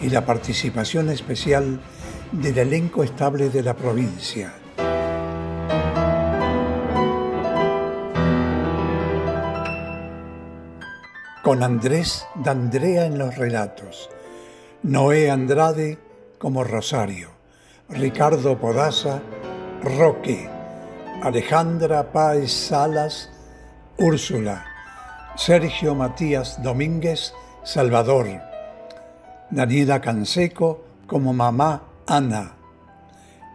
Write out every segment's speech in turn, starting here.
y la participación especial del elenco estable de la provincia. Con Andrés D'Andrea en los relatos, Noé Andrade como Rosario, Ricardo Podaza, Roque, Alejandra Páez Salas, Úrsula, Sergio Matías Domínguez, Salvador, Daniela Canseco como mamá Ana,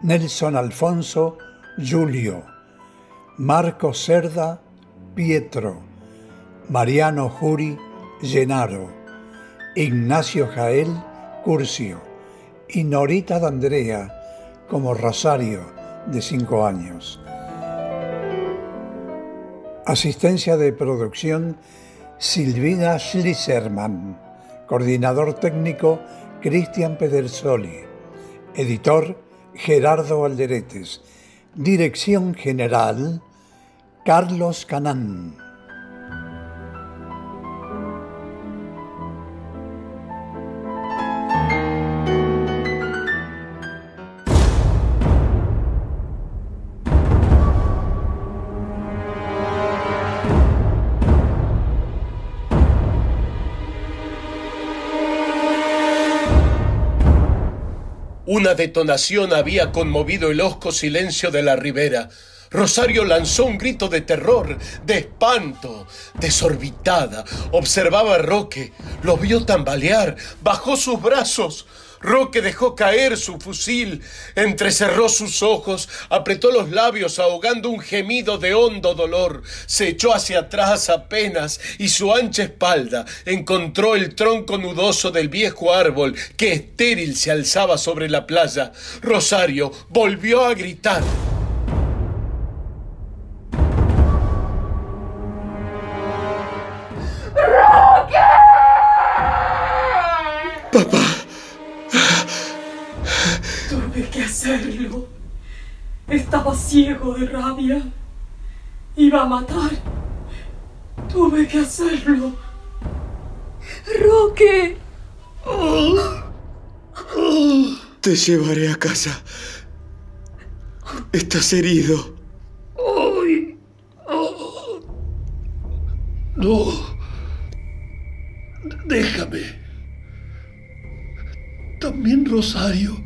Nelson Alfonso, Julio, Marco Cerda, Pietro, Mariano Juri, Genaro, Ignacio Jael, Curcio y Norita D'Andrea como Rosario, de 5 años. Asistencia de producción Silvina Schlisserman. Coordinador técnico Cristian Pedersoli. Editor Gerardo Alderetes. Dirección general Carlos Canán. Una detonación había conmovido el hosco silencio de la ribera. Rosario lanzó un grito de terror, de espanto, desorbitada. Observaba a Roque, lo vio tambalear, bajó sus brazos. Roque dejó caer su fusil, entrecerró sus ojos, apretó los labios ahogando un gemido de hondo dolor, se echó hacia atrás apenas y su ancha espalda encontró el tronco nudoso del viejo árbol que estéril se alzaba sobre la playa. Rosario volvió a gritar. Hacerlo. Estaba ciego de rabia. Iba a matar. Tuve que hacerlo. Roque. Te llevaré a casa. Estás herido. No. Déjame. También Rosario.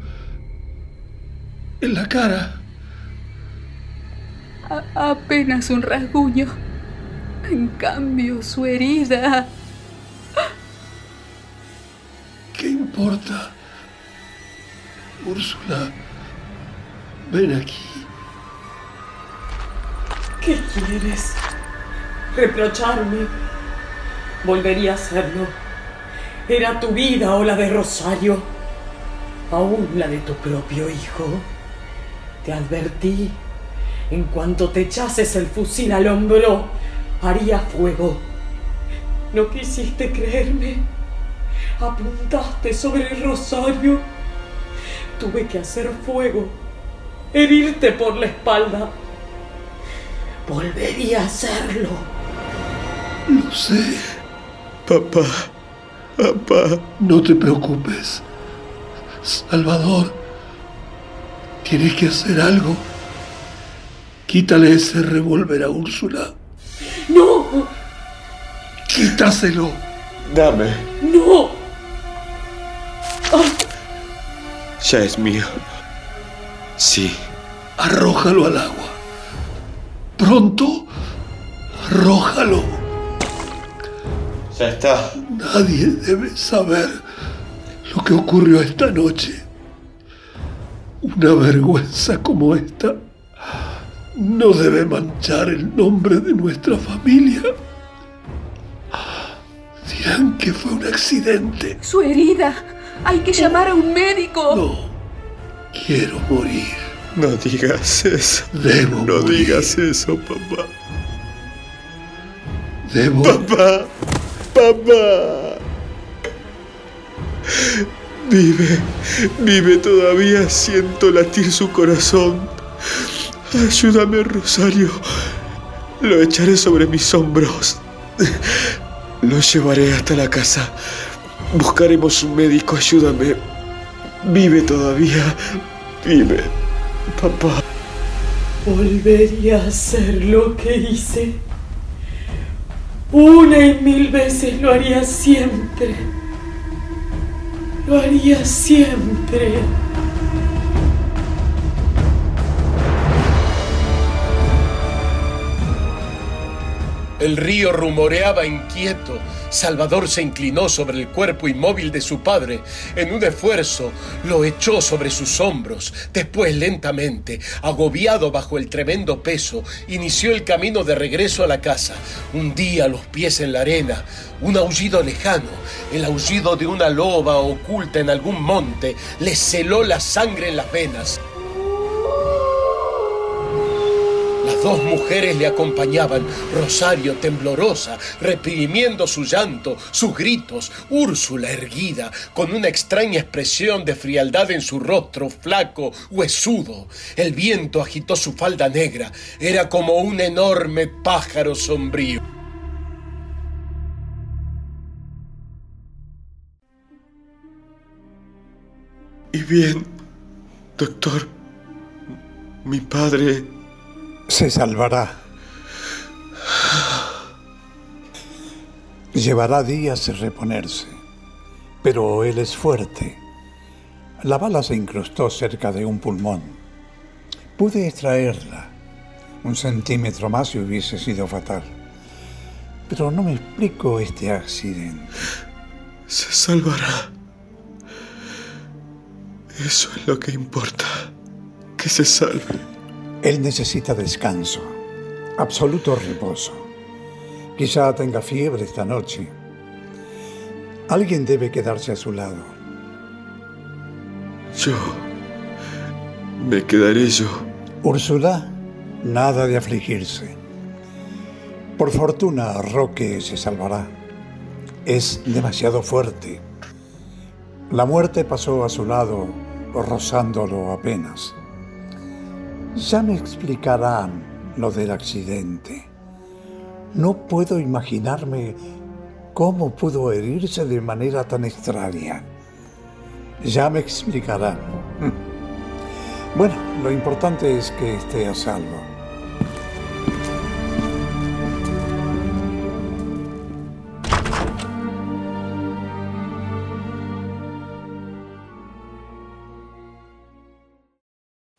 En la cara. A- apenas un rasguño. En cambio, su herida. ¿Qué importa? Úrsula, ven aquí. ¿Qué quieres? ¿Reprocharme? Volvería a hacerlo. Era tu vida o la de Rosario. Aún la de tu propio hijo. Te advertí. En cuanto te echases el fusil al hombro, haría fuego. No quisiste creerme. Apuntaste sobre Rosario. Tuve que hacer fuego. Herirte por la espalda. Volvería a hacerlo. Lo sé. Papá, papá, no te preocupes. Salvador, tienes que hacer algo. Quítale ese revólver a Úrsula. ¡No! Quítaselo. Dame, ¡No! ya es mío. Sí, Arrójalo al agua. Pronto, arrójalo. ya está. Nadie debe saber lo que ocurrió esta noche. Una vergüenza como esta no debe manchar el nombre de nuestra familia. Dirán que fue un accidente. Su herida. Hay que llamar a un médico. No. Quiero morir. No digas eso. Debo No morir. digas eso, papá. Debo. Papá. Papá. Vive. Vive todavía. Siento latir su corazón. Ayúdame, Rosario. Lo echaré sobre mis hombros. Lo llevaré hasta la casa. Buscaremos un médico. Ayúdame. Vive todavía. Vive. Papá. Volvería a hacer lo que hice. Una y mil veces lo haría siempre. Lo haría siempre. El río rumoreaba inquieto. Salvador se inclinó sobre el cuerpo inmóvil de su padre. En un esfuerzo lo echó sobre sus hombros. Después, lentamente, agobiado bajo el tremendo peso, inició el camino de regreso a la casa. Un día los pies en la arena, un aullido lejano, el aullido de una loba oculta en algún monte, le celó la sangre en las venas. Dos mujeres le acompañaban, Rosario temblorosa, reprimiendo su llanto, sus gritos, Úrsula erguida, con una extraña expresión de frialdad en su rostro flaco, huesudo. El viento agitó su falda negra, era como un enorme pájaro sombrío. Y bien, doctor, mi padre... Se salvará. Llevará días reponerse, pero él es fuerte. La bala se incrustó cerca de un pulmón. Pude extraerla. Un centímetro más y hubiese sido fatal. Pero no me explico este accidente. Se salvará. Eso es lo que importa. Que se salve. Él necesita descanso, absoluto reposo. Quizá tenga fiebre esta noche. Alguien debe quedarse a su lado. Yo... Me quedaré yo. Úrsula, nada de afligirse. Por fortuna, Roque se salvará. Es demasiado fuerte. La muerte pasó a su lado, rozándolo apenas. Ya me explicarán lo del accidente. No puedo imaginarme cómo pudo herirse de manera tan extraña. Ya me explicarán. Bueno, lo importante es que esté a salvo.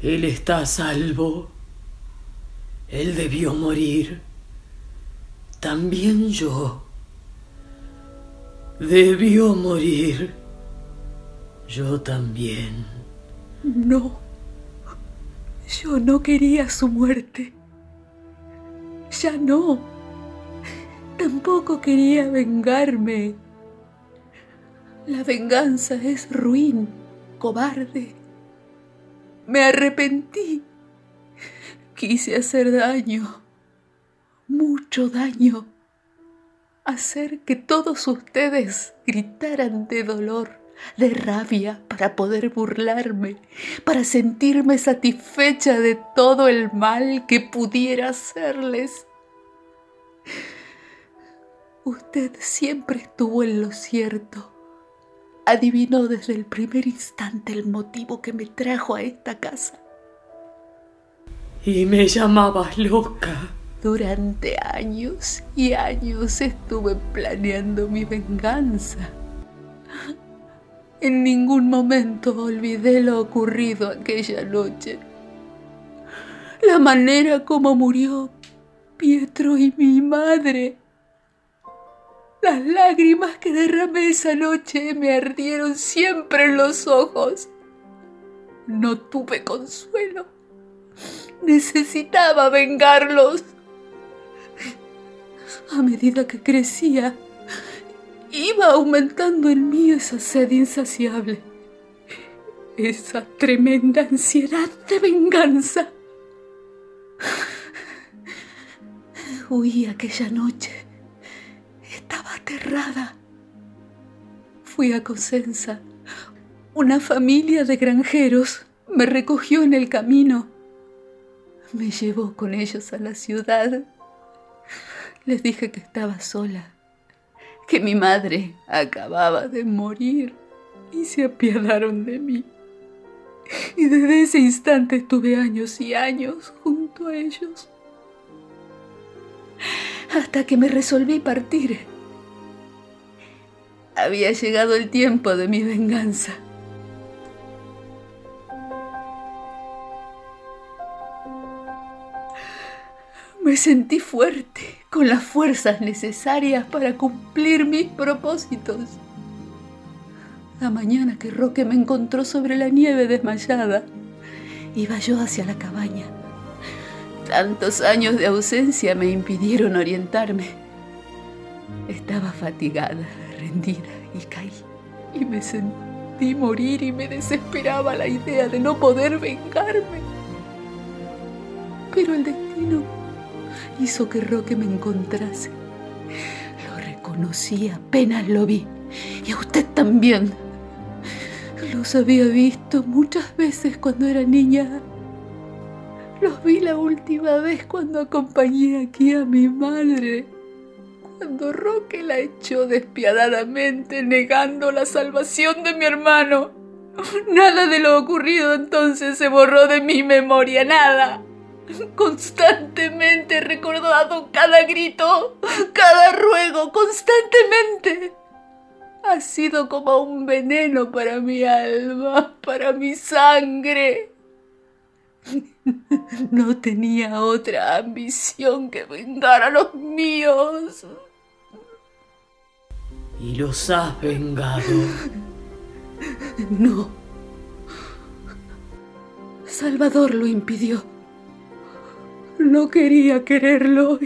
Él está salvo. Él debió morir. También yo. Debió morir. Yo también. No. Yo no quería su muerte. Ya no. Tampoco quería vengarme. La venganza es ruin, cobarde. Me arrepentí. Quise hacer daño, mucho daño. Hacer que todos ustedes gritaran de dolor, de rabia, para poder burlarme, para sentirme satisfecha de todo el mal que pudiera hacerles. Usted siempre estuvo en lo cierto. Adivinó desde el primer instante el motivo que me trajo a esta casa. Y me llamabas loca. Durante años y años estuve planeando mi venganza. En ningún momento olvidé lo ocurrido aquella noche. La manera como murió Pietro y mi madre. Las lágrimas que derramé esa noche me ardieron siempre en los ojos. No tuve consuelo. Necesitaba vengarlos. A medida que crecía, iba aumentando en mí esa sed insaciable, esa tremenda ansiedad de venganza. Huí aquella noche. Aterrada. Fui a Cosenza. Una familia de granjeros me recogió en el camino. Me llevó con ellos a la ciudad. Les dije que estaba sola, que mi madre acababa de morir y se apiadaron de mí. Y desde ese instante estuve años y años junto a ellos hasta que me resolví partir. Había llegado el tiempo de mi venganza. Me sentí fuerte, con las fuerzas necesarias para cumplir mis propósitos. La mañana que Roque me encontró sobre la nieve desmayada, iba yo hacia la cabaña. Tantos años de ausencia me impidieron orientarme. Estaba fatigada, y caí. Y me sentí morir y me desesperaba la idea de no poder vengarme. Pero el destino hizo que Roque me encontrase. Lo reconocí apenas lo vi. Y a usted también. Los había visto muchas veces cuando era niña los vi la última vez cuando acompañé aquí a mi madre, cuando Roque la echó despiadadamente negando la salvación de mi hermano. Nada de lo ocurrido entonces se borró de mi memoria, nada. Constantemente he recordado cada grito, cada ruego, constantemente. Ha sido como un veneno para mi alma, para mi sangre. No tenía otra ambición que vengar a los míos. ¿Y los has vengado? No. Salvador lo impidió. No quería quererlo.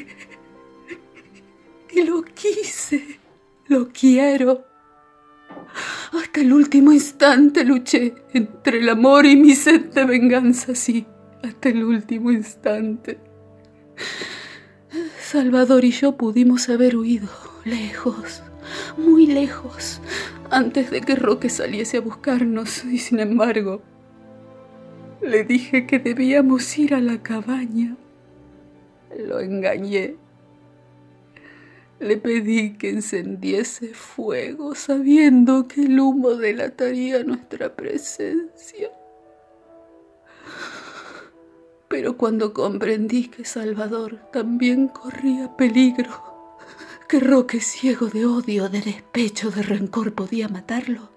Y lo quise. Lo quiero. Hasta el último instante luché entre el amor y mi sed de venganza, sí, hasta el último instante. Salvador y yo pudimos haber huido, lejos, muy lejos, antes de que Roque saliese a buscarnos, y sin embargo, le dije que debíamos ir a la cabaña. Lo engañé le pedí que encendiese fuego sabiendo que el humo delataría nuestra presencia. Pero cuando comprendí que Salvador también corría peligro, que Roque ciego de odio, de despecho, de rencor podía matarlo,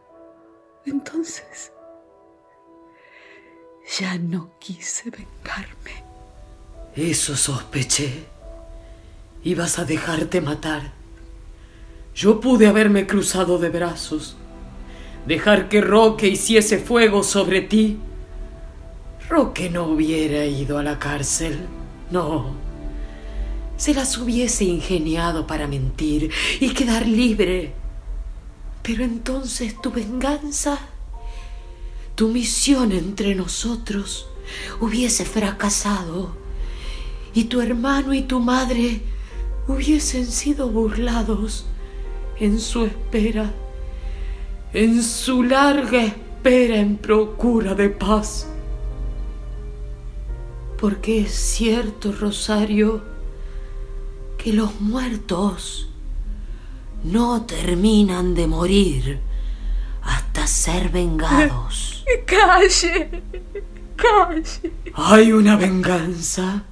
entonces ya no quise vengarme. Eso sospeché ibas a dejarte matar. Yo pude haberme cruzado de brazos, dejar que Roque hiciese fuego sobre ti. Roque no hubiera ido a la cárcel, no. Se las hubiese ingeniado para mentir y quedar libre. Pero entonces tu venganza, tu misión entre nosotros, hubiese fracasado y tu hermano y tu madre hubiesen sido burlados en su espera, en su larga espera en procura de paz. Porque es cierto, Rosario, que los muertos no terminan de morir hasta ser vengados. Calle, calle. Hay una venganza.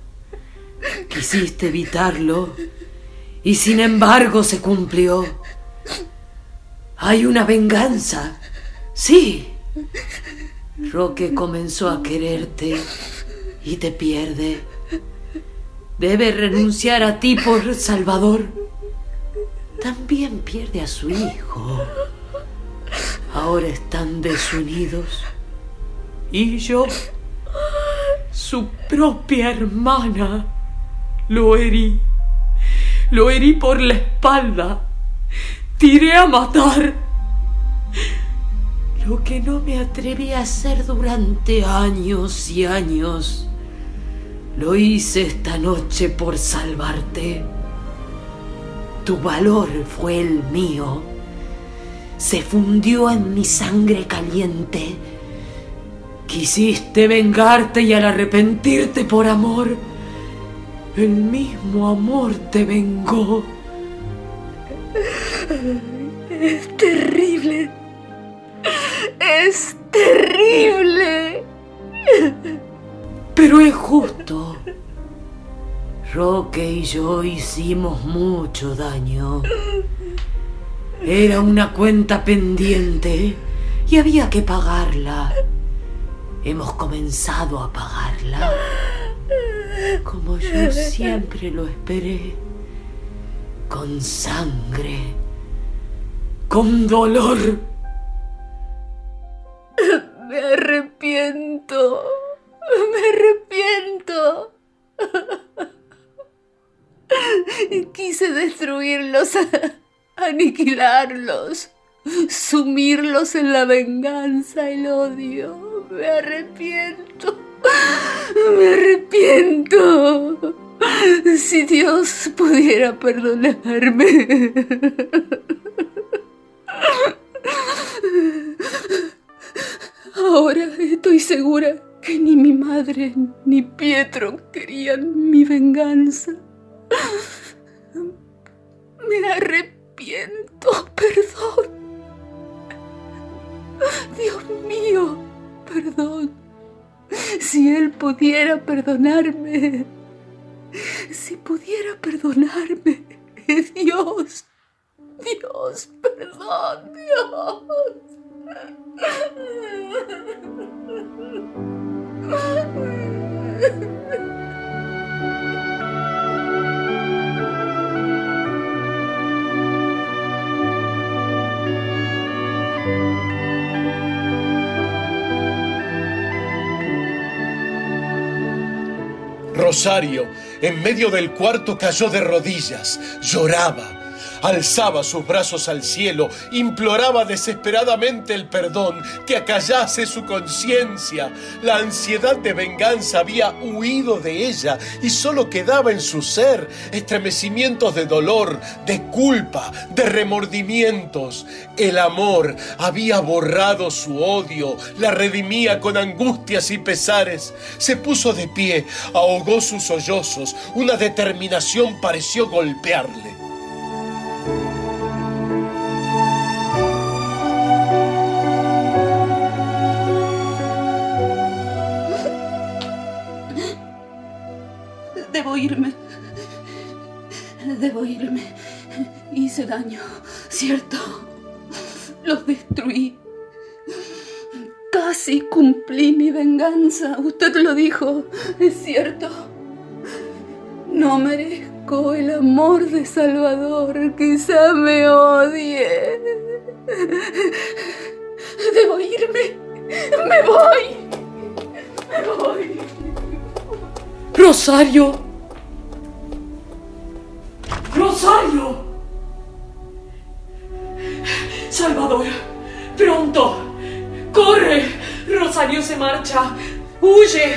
Quisiste evitarlo y sin embargo se cumplió. Hay una venganza. Sí. Roque comenzó a quererte y te pierde. Debe renunciar a ti por Salvador. También pierde a su hijo. Ahora están desunidos. Y yo, su propia hermana, lo herí. Lo herí por la espalda. tiré a matar. Lo que no me atreví a hacer durante años y años, lo hice esta noche por salvarte. Tu valor fue el mío. Se fundió en mi sangre caliente. Quisiste vengarte y al arrepentirte por amor, el mismo amor te vengó. Es terrible. Es terrible. Pero es justo. Roque y yo hicimos mucho daño. Era una cuenta pendiente y había que pagarla. Hemos comenzado a pagarla. Como yo siempre lo esperé. Con sangre. Con dolor. Aniquilarlos, sumirlos en la venganza, el odio. Me arrepiento. Me arrepiento. Si Dios pudiera perdonarme. Ahora estoy segura que ni mi madre ni Pietro querían mi venganza. Me arrepiento, perdón. Dios mío, perdón. Si Él pudiera perdonarme, si pudiera perdonarme, Dios, Dios, perdón, Dios. Rosario, en medio del cuarto, cayó de rodillas, lloraba alzaba sus brazos al cielo, imploraba desesperadamente el perdón, que acallase su conciencia. La ansiedad de venganza había huido de ella y solo quedaba en su ser estremecimientos de dolor, de culpa, de remordimientos. El amor había borrado su odio, la redimía con angustias y pesares. Se puso de pie, ahogó sus sollozos, una determinación pareció golpearle. Irme. Debo irme. Hice daño, ¿cierto? Los destruí. Casi cumplí mi venganza. Usted lo dijo, es cierto. No merezco el amor de Salvador. Quizá me odie. Debo irme. Me voy. Me voy. Rosario. Rosario. Salvador, pronto. Corre. Rosario se marcha. Huye.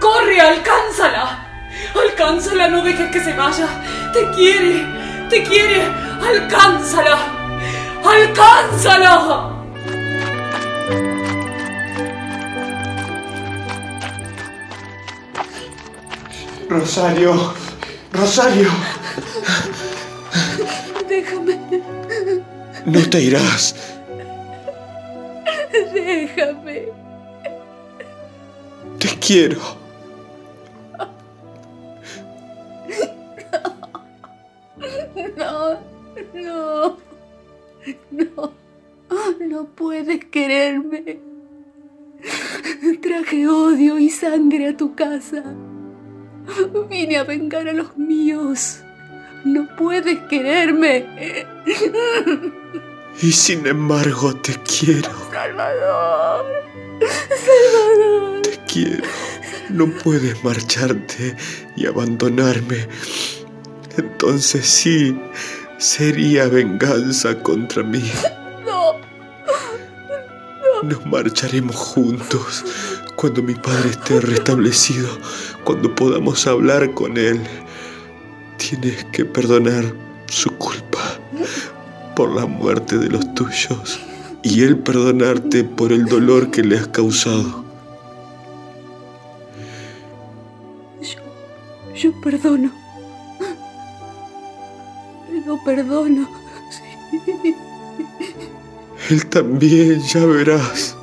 Corre, alcánzala. Alcánzala, no dejes que se vaya. Te quiere. Te quiere. Alcánzala. Alcánzala. Rosario, Rosario, no te irás. Déjame. Te quiero. No, no, no, no puedes quererme. Traje odio y sangre a tu casa. Vine a vengar a los míos. No puedes quererme. Y sin embargo te quiero, Salvador. Salvador. te quiero. No puedes marcharte y abandonarme. Entonces sí, sería venganza contra mí. No. Nos marcharemos juntos cuando mi padre esté restablecido, cuando podamos hablar con él. Tienes que perdonar su culpa por la muerte de los tuyos y él perdonarte por el dolor que le has causado. Yo, yo perdono. Lo perdono. Sí. Él también, ya verás.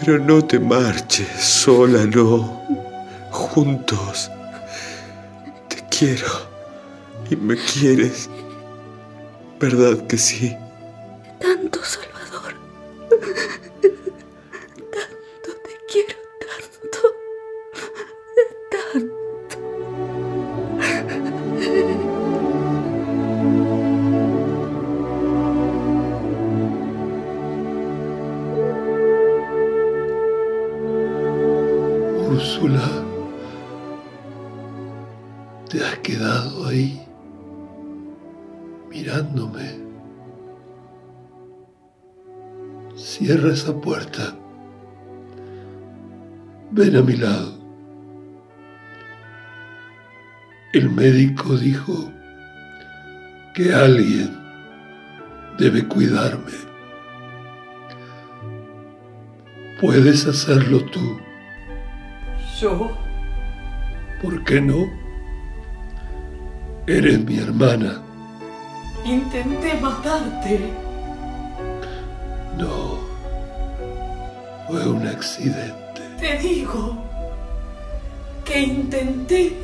Pero no te marches, sola no. Juntos. Quiero. Y me quieres. ¿Verdad que sí? Tanto, Salvador. Tanto te quiero, tanto. Tanto. Úrsula, te has quedado ahí mirándome. Cierra esa puerta. Ven a mi lado. El médico dijo que alguien debe cuidarme. Puedes hacerlo tú. ¿Yo? ¿Por qué no? Eres mi hermana. Intenté matarte. No. Fue un accidente. Te digo que intenté.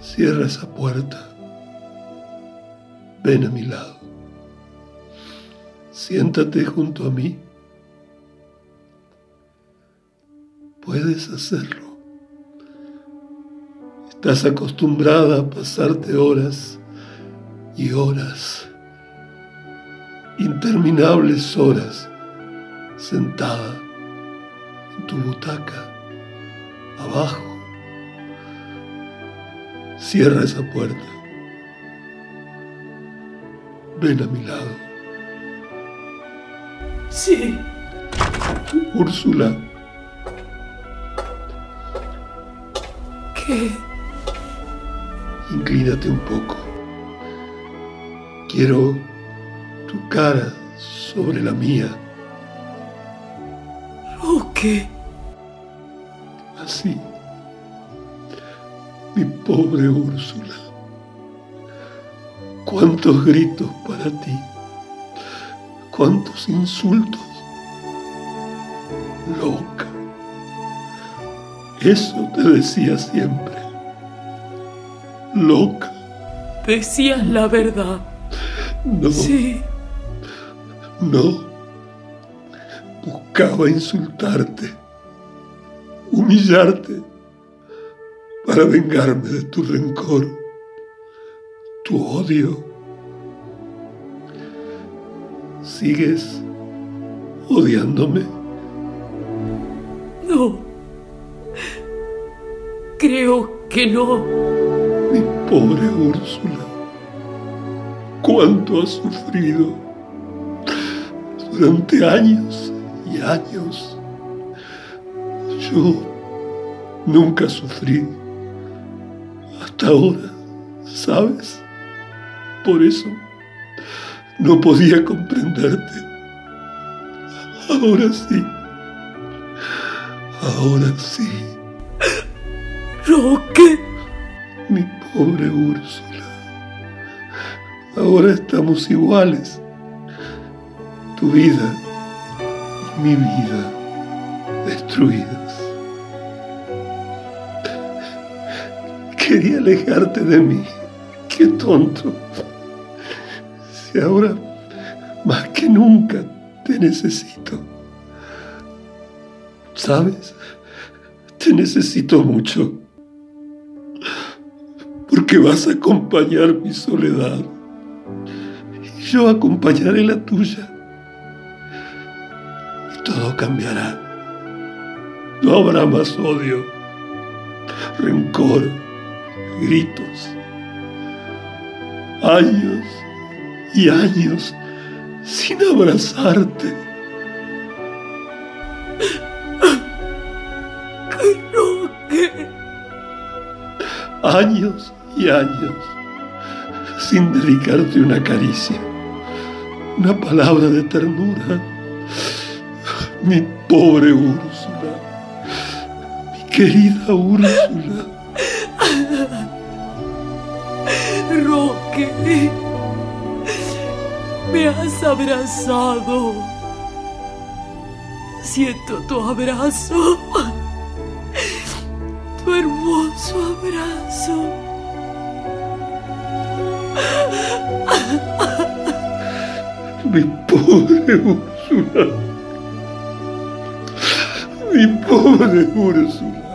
Cierra esa puerta. Ven a mi lado. Siéntate junto a mí. Puedes hacerlo. Estás acostumbrada a pasarte horas y horas, interminables horas, sentada en tu butaca, abajo. Cierra esa puerta. Ven a mi lado. Sí, Úrsula, ¿qué? Inclínate un poco. Quiero tu cara sobre la mía, Roque. así. Mi pobre Úrsula. Cuántos gritos para ti. Cuántos insultos. Loca. Eso te decía siempre. Loca. Decías la verdad. No. Sí, No. Buscaba insultarte, humillarte, para vengarme de tu rencor, tu odio. ¿Sigues odiándome? no. Creo que no. Pobre Úrsula, cuánto has sufrido durante años y años. Yo nunca sufrí hasta ahora, ¿sabes? Por eso no podía comprenderte. Ahora sí, ahora sí. Roque. Pobre Úrsula. Ahora estamos iguales. Tu vida y mi vida destruidas. Quería alejarte de mí. Qué tonto. Si ahora más que nunca te necesito. ¿Sabes? Te necesito mucho porque vas a acompañar mi soledad y yo acompañaré la tuya. Y todo cambiará. No habrá más odio, rencor, gritos. Años y años sin abrazarte. Años y años sin dedicarte una caricia, una palabra de ternura. Mi pobre Úrsula, mi querida Úrsula. Roque, me has abrazado. Siento tu abrazo, tu hermoso abrazo. Mi pobre Úrsula. Mi pobre Úrsula.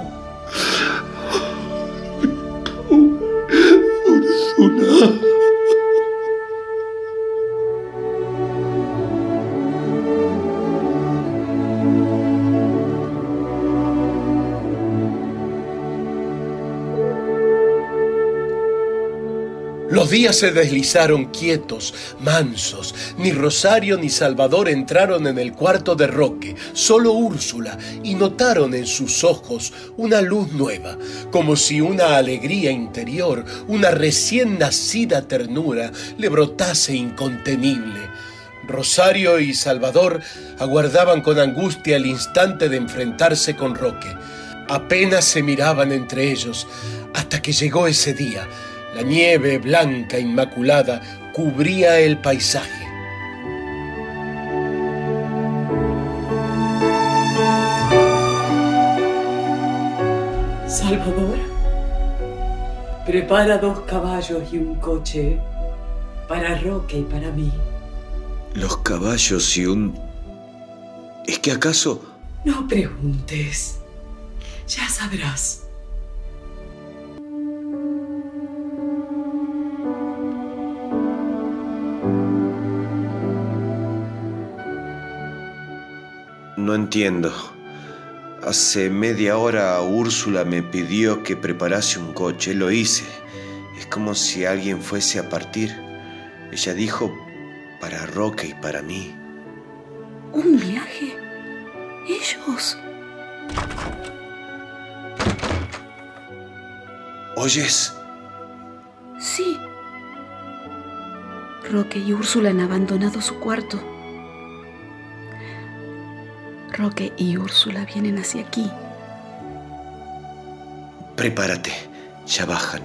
Los días se deslizaron quietos, mansos. Ni Rosario ni Salvador entraron en el cuarto de Roque, solo Úrsula, y notaron en sus ojos una luz nueva, como si una alegría interior, una recién nacida ternura le brotase incontenible. Rosario y Salvador aguardaban con angustia el instante de enfrentarse con Roque. Apenas se miraban entre ellos hasta que llegó ese día. La nieve blanca inmaculada cubría el paisaje. Salvador, prepara dos caballos y un coche para Roque y para mí. Los caballos y un... ¿Es que acaso... No preguntes. Ya sabrás. No entiendo. Hace media hora Úrsula me pidió que preparase un coche. Lo hice. Es como si alguien fuese a partir. Ella dijo para Roque y para mí. ¿Un viaje? ¿Ellos? ¿Oyes? Sí. Roque y Úrsula han abandonado su cuarto. Roque y Úrsula vienen hacia aquí. Prepárate. Ya bajan.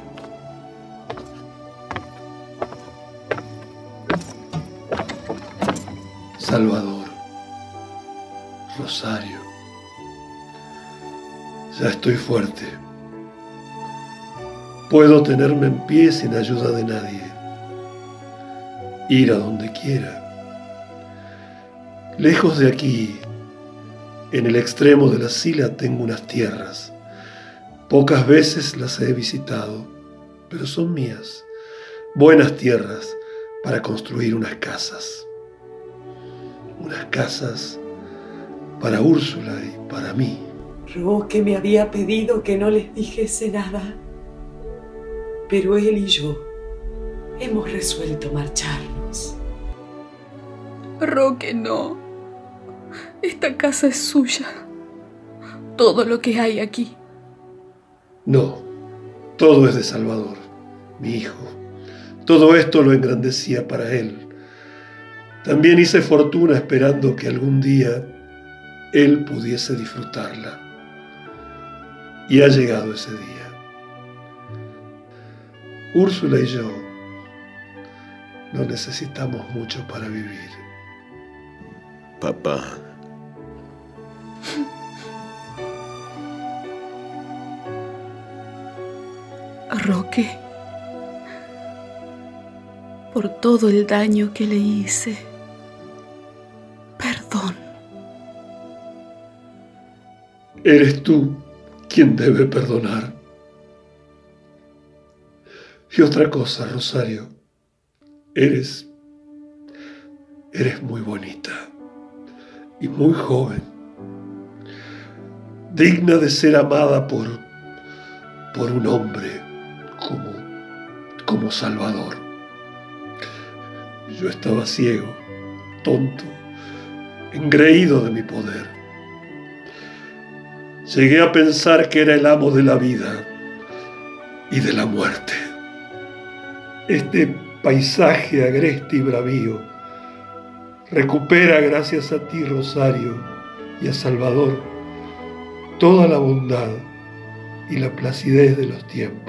Salvador, Rosario, ya estoy fuerte. Puedo tenerme en pie sin ayuda de nadie, ir a donde quiera. Lejos de aquí, en el extremo de la sila tengo unas tierras. Pocas veces las he visitado, pero son mías. Buenas tierras para construir unas casas. Unas casas para Úrsula y para mí. Roque me había pedido que no les dijese nada. Pero él y yo hemos resuelto marcharnos. Roque, no. Esta casa es suya. Todo lo que hay aquí. No, todo es de Salvador, mi hijo. Todo esto lo engrandecía para él. También hice fortuna esperando que algún día él pudiese disfrutarla. Y ha llegado ese día. Úrsula y yo no necesitamos mucho para vivir. Papá. Roque, por todo el daño que le hice, perdón. Eres tú quien debe perdonar. Y otra cosa, Rosario, eres, eres muy bonita y muy joven, digna de ser amada por, por un hombre como, como Salvador. Yo estaba ciego, tonto, engreído de mi poder. Llegué a pensar que era el amo de la vida y de la muerte. Este paisaje agreste y bravío recupera gracias a ti, Rosario, y a Salvador, toda la bondad y la placidez de los tiempos.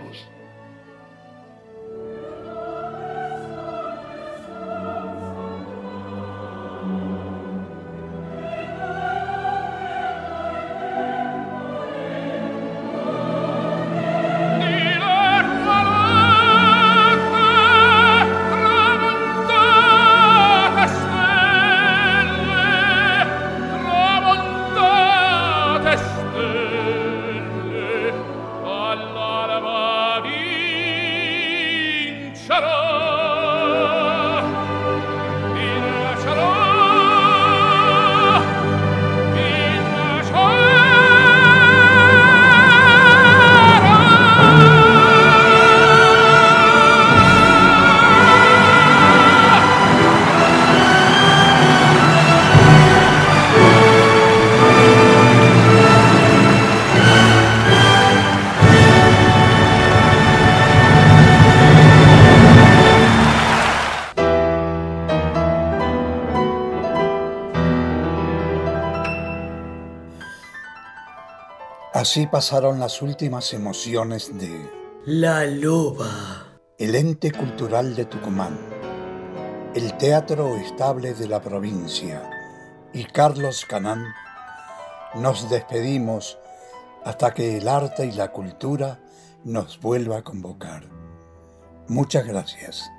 Así pasaron las últimas emociones de La Loba, el ente cultural de Tucumán, el teatro estable de la provincia y Carlos Canán. Nos despedimos hasta que el arte y la cultura nos vuelva a convocar. Muchas gracias.